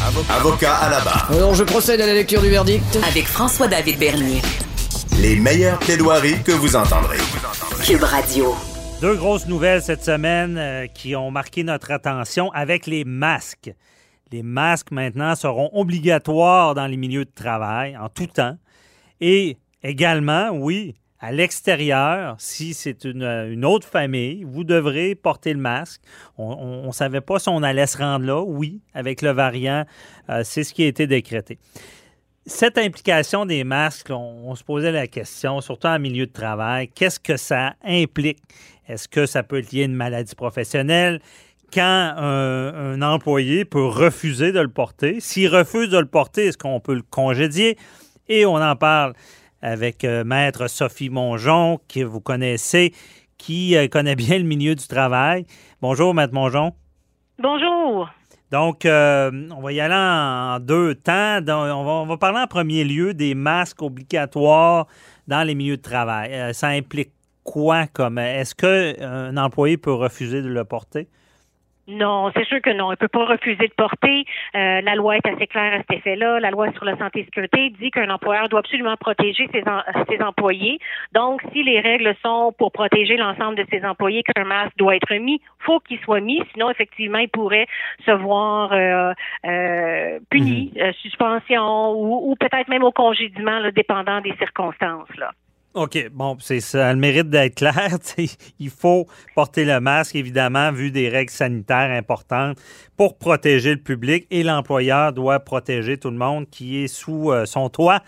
Avocat à la barre. Alors, je procède à la lecture du verdict. Avec François-David Bernier. Les meilleures plaidoiries que vous entendrez. Cube Radio. Deux grosses nouvelles cette semaine euh, qui ont marqué notre attention avec les masques. Les masques maintenant seront obligatoires dans les milieux de travail en tout temps. Et également, oui, à l'extérieur, si c'est une, une, autre famille, vous devrez porter le masque. On ne savait pas si on allait se rendre là. Oui, avec le variant, euh, c'est ce qui a été décrété. Cette implication des masques, on, se posait la question, surtout en milieu de travail, qu'est-ce que ça implique? Est-ce que ça peut être lié à une maladie professionnelle? Quand un employé peut refuser de le porter, s'il refuse de le porter, est-ce qu'on peut le congédier? Et on en parle avec euh, Maître Sophie Mongeon, que vous connaissez, qui euh, connaît bien le milieu du travail. Bonjour, Maître Mongeon. Bonjour. Donc, euh, on va y aller en deux temps. Donc, on, va, on, va, parler en premier lieu des masques obligatoires dans les milieux de travail. Euh, ça implique quoi comme est-ce qu'un employé peut refuser de le porter? Non, c'est sûr que non. Il ne peut pas refuser de porter. Euh, la loi est assez claire à cet effet-là. La loi sur la santé et sécurité dit qu'un employeur doit absolument protéger ses, en, ses, employés. Donc, si les règles sont pour protéger l'ensemble de ses employés qu'un masque doit être mis, faut qu'il soit mis. Sinon, effectivement, il pourrait se voir euh, euh, puni, mm -hmm. suspension ou, ou peut-être même au congédiement, là, dépendant des circonstances. Là. OK, bon, c'est ça. le mérite d'être clair. Il faut porter le masque, évidemment, vu des règles sanitaires importantes pour protéger le public et l'employeur doit protéger tout le monde qui est sous euh, son toit.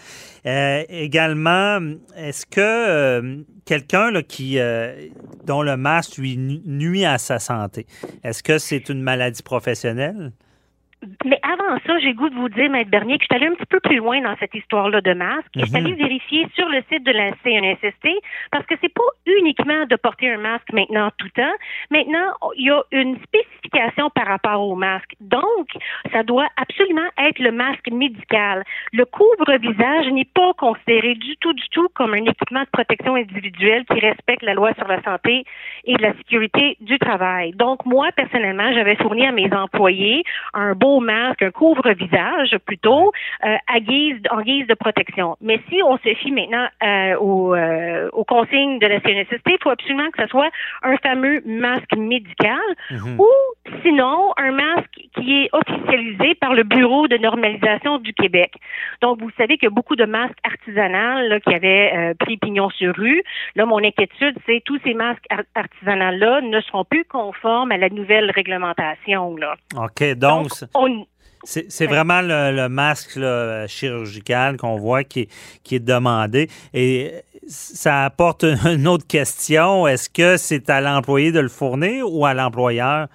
Euh, également, est-ce que euh, quelqu'un qui dont le masque lui nuit à sa santé, est-ce que c'est une maladie professionnelle? Mais avant ça, j'ai goût de vous dire, Maître Bernier, que je suis allée un petit peu plus loin dans cette histoire-là de masque. Et je suis allée vérifier sur le site de la CNSST parce que c'est pas uniquement de porter un masque maintenant tout temps. Maintenant, il y a une spécification par rapport au masque. Donc, ça doit absolument être le masque médical. Le couvre-visage n'est pas considéré du tout, du tout comme un équipement de protection individuelle qui respecte la loi sur la santé et la sécurité du travail. Donc, moi, personnellement, j'avais fourni à mes employés un beau masque, un couvre-visage plutôt, euh, à guise, en guise de protection. Mais si on se fie maintenant euh, aux, euh, aux, consignes de la CNSST, il faut absolument que ce soit un fameux masque médical mm -hmm. ou sinon un masque qui est officialisé par le Bureau de normalisation du Québec. Donc, vous savez qu'il y a beaucoup de masques artisanaux là, qui avaient pris pignon sur rue. Là, mon inquiétude, c'est tous ces masques artisanaux-là ne seront plus conformes à la nouvelle réglementation. Là. OK, donc, donc on, c'est vraiment le, le masque là, chirurgical qu'on voit qui, qui est demandé. Et ça apporte une autre question. Est-ce que c'est à l'employé de le fournir ou à l'employeur?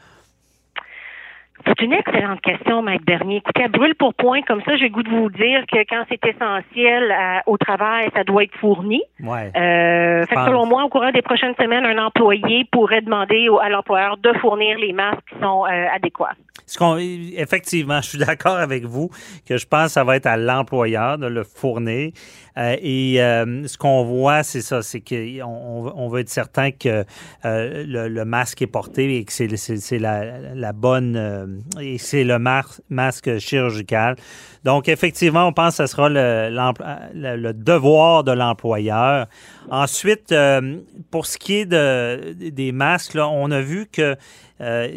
C'est une excellente question, Maître Bernier. Écoutez, à brûle pour point, comme ça, j'ai le goût de vous dire que quand c'est essentiel à, au travail, ça doit être fourni. Ouais. Euh, fait que selon moi, au courant des prochaines semaines, un employé pourrait demander à l'employeur de fournir les masques qui sont euh, adéquats. Ce effectivement, je suis d'accord avec vous que je pense que ça va être à l'employeur de le fournir. Euh, et euh, ce qu'on voit, c'est ça, c'est qu'on on veut être certain que euh, le, masque est porté et que c'est la, la, bonne et c'est le masque chirurgical. Donc, effectivement, on pense que ce sera le, le, devoir de l'employeur. Ensuite, pour ce qui est de, des masques, on a vu que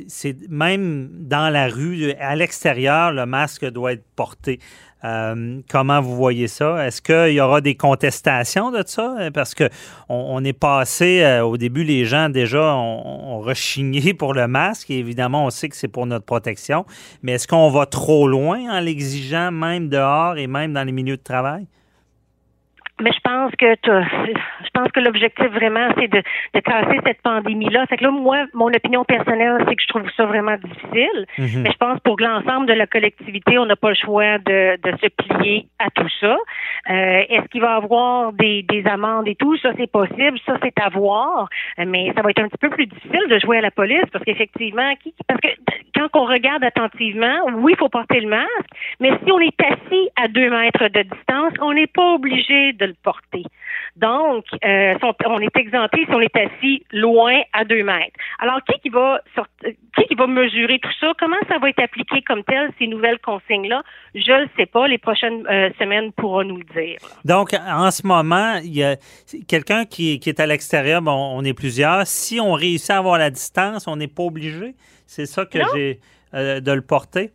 c'est même dans la rue, à l'extérieur, le masque doit être porté. Euh, comment vous voyez ça? Est-ce qu'il y aura des contestations de ça? Parce que on, est passé, euh, au début, les gens déjà ont, ont, rechigné pour le masque. Et évidemment, on sait que c'est pour notre protection. Mais est-ce qu'on va trop loin en l'exigeant, même dehors et même dans les milieux de travail? Mais je pense que je pense que l'objectif vraiment c'est de, de casser cette pandémie là. Fait que là moi mon opinion personnelle c'est que je trouve ça vraiment difficile. Mm -hmm. Mais je pense pour l'ensemble de la collectivité on n'a pas le choix de, de se plier à tout ça. Euh, Est-ce qu'il va y avoir des, des amendes et tout? Ça c'est possible ça c'est à voir. Mais ça va être un petit peu plus difficile de jouer à la police parce qu'effectivement parce que quand on regarde attentivement oui il faut porter le masque mais si on est assis à deux mètres de distance on n'est pas obligé de le porter. Donc, euh, on est exempté si on est assis loin à deux mètres. Alors, qui qui va sortir, qui qui va mesurer tout ça? Comment ça va être appliqué comme tel, ces nouvelles consignes-là? Je ne sais pas. Les prochaines euh, semaines pourront nous le dire. Donc, en ce moment, il y a quelqu'un qui, qui, est à l'extérieur, bon, on est plusieurs. Si on réussit à avoir la distance, on n'est pas obligé? C'est ça que j'ai euh, de le porter?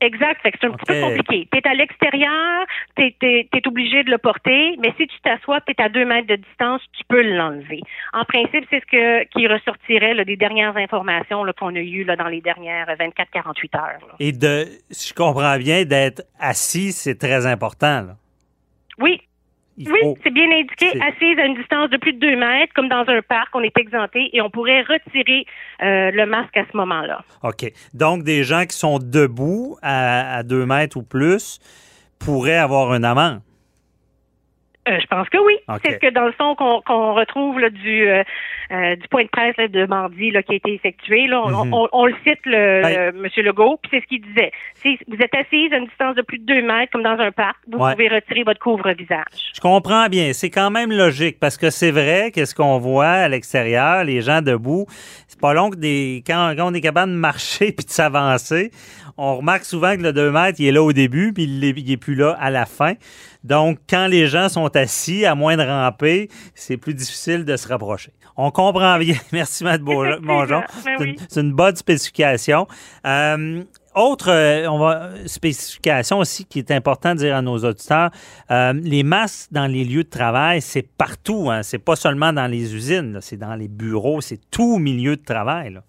Exact. c'est un petit peu compliqué. Tu es à l'extérieur, tu es, obligé de le porter, mais si tu t'assois, tu es à deux mètres de distance, tu peux l'enlever. En principe, c'est ce que, qui ressortirait des dernières informations qu'on a eues là, dans les dernières 24-48 heures. Et de, si je comprends bien, d'être assis, c'est très important. Oui, oui, c'est bien indiqué, assise à une distance de plus de deux mètres, comme dans un parc, on est exempté et on pourrait retirer euh, le masque à ce moment-là. OK. Donc, des gens qui sont debout à, deux mètres ou plus pourraient avoir une amende? Euh, je pense que oui. C'est ce que dans le son qu'on retrouve du, euh, euh, du point de presse de mardi là, qui a été effectué. Là, on, mhm. le cite, le, M. Legault, puis c'est ce qu'il disait. Si vous êtes assise à une distance de plus de deux mètres, comme dans un parc, vous pouvez retirer votre couvre-visage. Je comprends bien. C'est quand même logique parce que c'est vrai qu'est-ce qu'on voit à l'extérieur, les gens debout, c'est pas long que des quand, on est capable de marcher puis de s'avancer, on remarque souvent que le 2 mètres, il est là au début puis il est, il est plus là à la fin. Donc, quand les gens sont assis, à moins de ramper, c'est plus difficile de se rapprocher. On comprend bien. Merci, Matt Mongeon. Ben c'est une, bonne spécification. Euh, autre euh, on va, spécification aussi qui est important de dire à nos auditeurs, euh, les masques dans les lieux de travail, c'est partout. Hein, c'est pas seulement dans les usines, c'est dans les bureaux, c'est tout milieu de travail.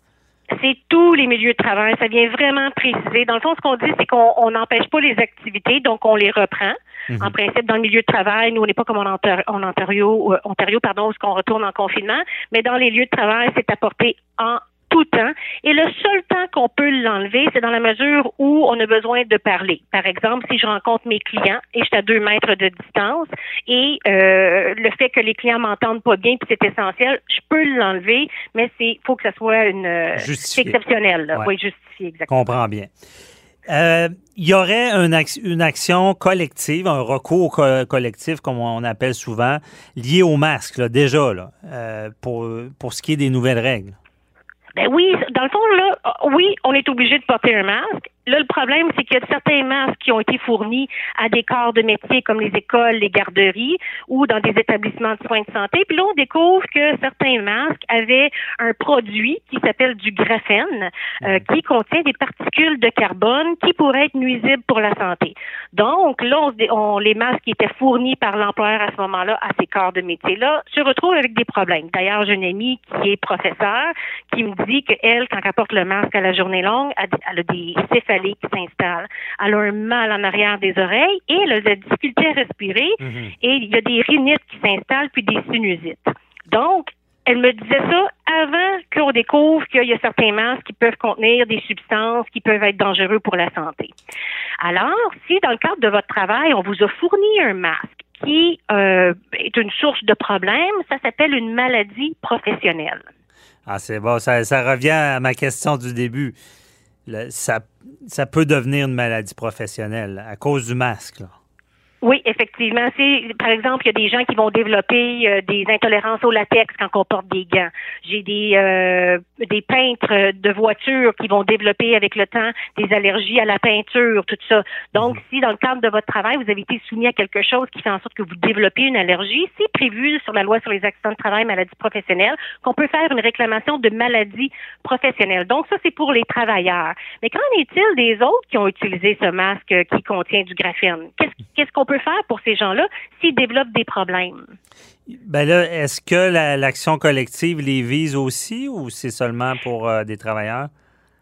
C'est tous les milieux de travail. Ça vient vraiment préciser. Dans le fond, ce qu'on dit, c'est qu'on n'empêche pas les activités, donc on les reprend. Mhm. En principe, dans le milieu de travail, nous, on n'est pas comme en, Ontario, euh, Ontario, pardon, où on retourne en confinement, mais dans les lieux de travail, c'est apporté en tout temps. Et le seul temps qu'on peut l'enlever, c'est dans la mesure où on a besoin de parler. Par exemple, si je rencontre mes clients et je suis à deux mètres de distance et euh, le fait que les clients m'entendent pas bien, puis c'est essentiel, je peux l'enlever, mais c'est faut que ça soit une euh, exceptionnel. Oui, justifié, exactement. Comprends bien. Euh, il y aurait une, action collective, un recours collectif, comme on appelle souvent, lié au masque, déjà, là, pour, pour ce qui est des nouvelles règles? Ben oui, dans le fond, là, oui, on est obligé de porter un masque. Là, le problème, c'est qu'il y a certains masques qui ont été fournis à des corps de métier comme les écoles, les garderies ou dans des établissements de soins de santé. Puis là, on découvre que certains masques avaient un produit qui s'appelle du graphène, euh, qui contient des particules de carbone qui pourraient être nuisibles pour la santé. Donc, là, on, les masques qui étaient fournis par l'employeur à ce moment-là à ces corps de métier-là se retrouvent avec des problèmes. D'ailleurs, j'ai une amie qui est professeure qui me dit qu'elle, quand elle porte le masque à la journée longue, elle a des qui s'installe. Elle a un mal en arrière des oreilles et elle a de la difficulté à respirer mhm. et il y a des rhinites qui s'installent puis des sinusites. Donc, elle me disait ça avant qu'on découvre qu'il y a certains masques qui peuvent contenir des substances qui peuvent être dangereuses pour la santé. Alors, si dans le cadre de votre travail, on vous a fourni un masque qui euh, est une source de problème, ça s'appelle une maladie professionnelle. Ah, c'est bon, ça, ça revient à ma question du début ça, ça peut devenir une maladie professionnelle à cause du masque. Oui, effectivement. C'est, par exemple, il y a des gens qui vont développer euh, des intolérances au latex quand on porte des gants. J'ai des euh, des peintres de voitures qui vont développer avec le temps des allergies à la peinture, tout ça. Donc, mhm. si dans le cadre de votre travail, vous avez été soumis à quelque chose qui fait en sorte que vous développez une allergie, c'est prévu sur la loi sur les accidents de travail, maladies professionnelles, qu'on peut faire une réclamation de maladie professionnelle. Donc, ça, c'est pour les travailleurs. Mais qu'en est-il des autres qui ont utilisé ce masque qui contient du graphène? Qu'est-ce, qu'est-ce qu'on peut faire pour ces gens-là s'ils développent des problèmes? Ben là, est-ce que l'action collective les vise aussi ou c'est seulement pour euh, des travailleurs?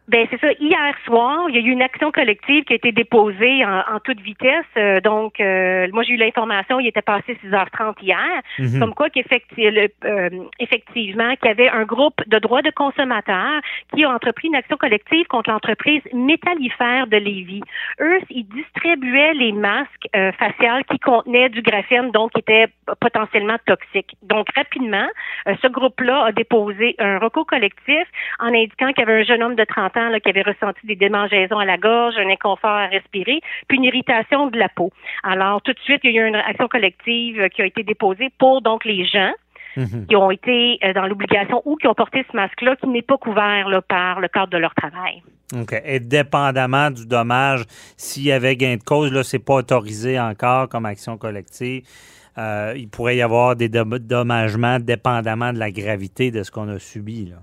Ben c'est ça. Hier soir, il y a eu une action collective qui a été déposée en, toute vitesse. Euh, donc, euh, moi j'ai eu l'information, il était passé 6h30 hier, mhm. comme quoi qu'effectivement, euh, effectivement, qu'il y avait un groupe de droits de consommateurs qui a entrepris une action collective contre l'entreprise métallifère de Lévis. Eux, ils distribuaient les masques faciales qui contenaient du graphène, donc qui étaient potentiellement toxiques. Donc, rapidement, ce groupe-là a déposé un recours collectif en indiquant qu'il y avait un jeune homme de 30 longtemps là, qui avaient ressenti des démangeaisons à la gorge, un inconfort à respirer, puis une irritation de la peau. Alors, tout de suite, il y a eu une action collective qui a été déposée pour donc les gens Mhm. qui ont été euh, dans l'obligation ou qui ont porté ce masque-là qui n'est pas couvert là, par le cadre de leur travail. OK. Et dépendamment du dommage, s'il y avait gain de cause, là, c'est pas autorisé encore comme action collective. Euh, il pourrait y avoir des dom- dommagements dépendamment de la gravité de ce qu'on a subi. Là.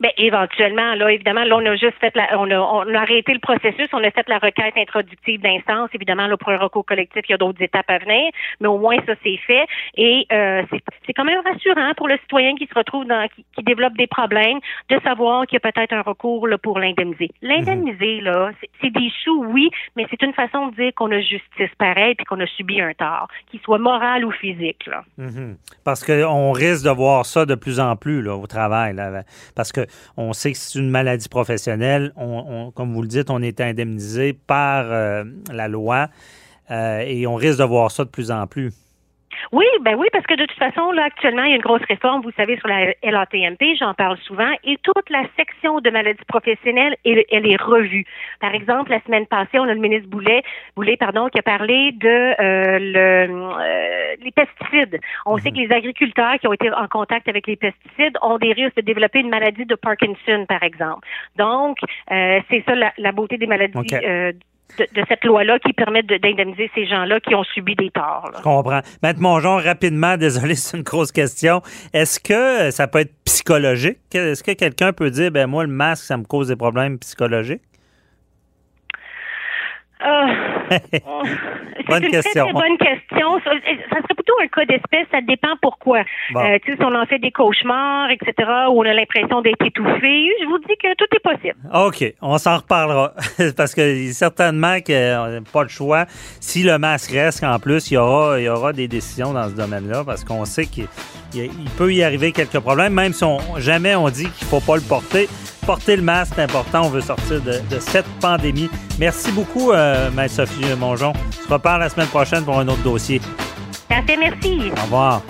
Ben, éventuellement, là, évidemment, là, on a juste fait la, on a, on a arrêté le processus, on a fait la requête introductive d'instance. Évidemment, là, pour un recours collectif, il y a d'autres étapes à venir, mais au moins, ça, c'est fait. Et euh, c'est c'est quand même rassurant pour le citoyen qui se retrouve dans, qui, qui développe des problèmes, de savoir qu'il y a peut-être un recours là, pour l'indemniser. L'indemniser, là, c'est- des choux, oui, mais c'est une façon de dire qu'on a justice pareil puis qu'on a subi un tort, qu'il soit moral ou physique, là. Mhm. Parce qu'on risque de voir ça de plus en plus là, au travail. là. parce que on sait que c'est une maladie professionnelle. On, on- comme vous le dites, on est indemnisé par euh, la loi euh, et on risque de voir ça de plus en plus. Oui, ben oui, parce que de toute façon, là, actuellement, il y a une grosse réforme, vous savez, sur la LATMP, j'en parle souvent, et toute la section de maladies professionnelles, elle, elle est revue. Par exemple, la semaine passée, on a le ministre Boulet, Boulet, pardon, qui a parlé de euh, le, euh, les pesticides. On sait que les agriculteurs qui ont été en contact avec les pesticides ont des risques de développer une maladie de Parkinson, par exemple. Donc, euh, c'est ça la, la beauté des maladies. OK. Euh, de, de cette loi-là qui permet de- d'indemniser ces gens-là qui ont subi des torts. là. Je comprends. Maître Mongeon, rapidement, désolé, c'est une grosse question. Est-ce que ça peut être psychologique? Est-ce que quelqu'un peut dire, ben moi, le masque, ça me cause des problèmes psychologiques? C'est Bonne une question. très, très bonne question. Ça, ça serait plutôt un cas d'espèce. Ça dépend pourquoi. Bon. Euh, tu sais, si on en fait des cauchemars, etc., où on a l'impression d'être étouffé, je vous dis que tout est possible. OK, on s'en reparlera. Parce que certainement qu'on n'a pas le choix. Si le masque reste, en plus, il y aura, il y aura des décisions dans ce domaine-là parce qu'on sait qu'il il- il peut y arriver quelques problèmes, même si on, jamais on dit qu'il ne faut pas le porter. Porter le masque, c'est important. On veut sortir de, de cette pandémie. Merci beaucoup, euh, Maître Sophie Mongeon. On se reparle la semaine prochaine pour un autre dossier. Ça fait merci. Au revoir.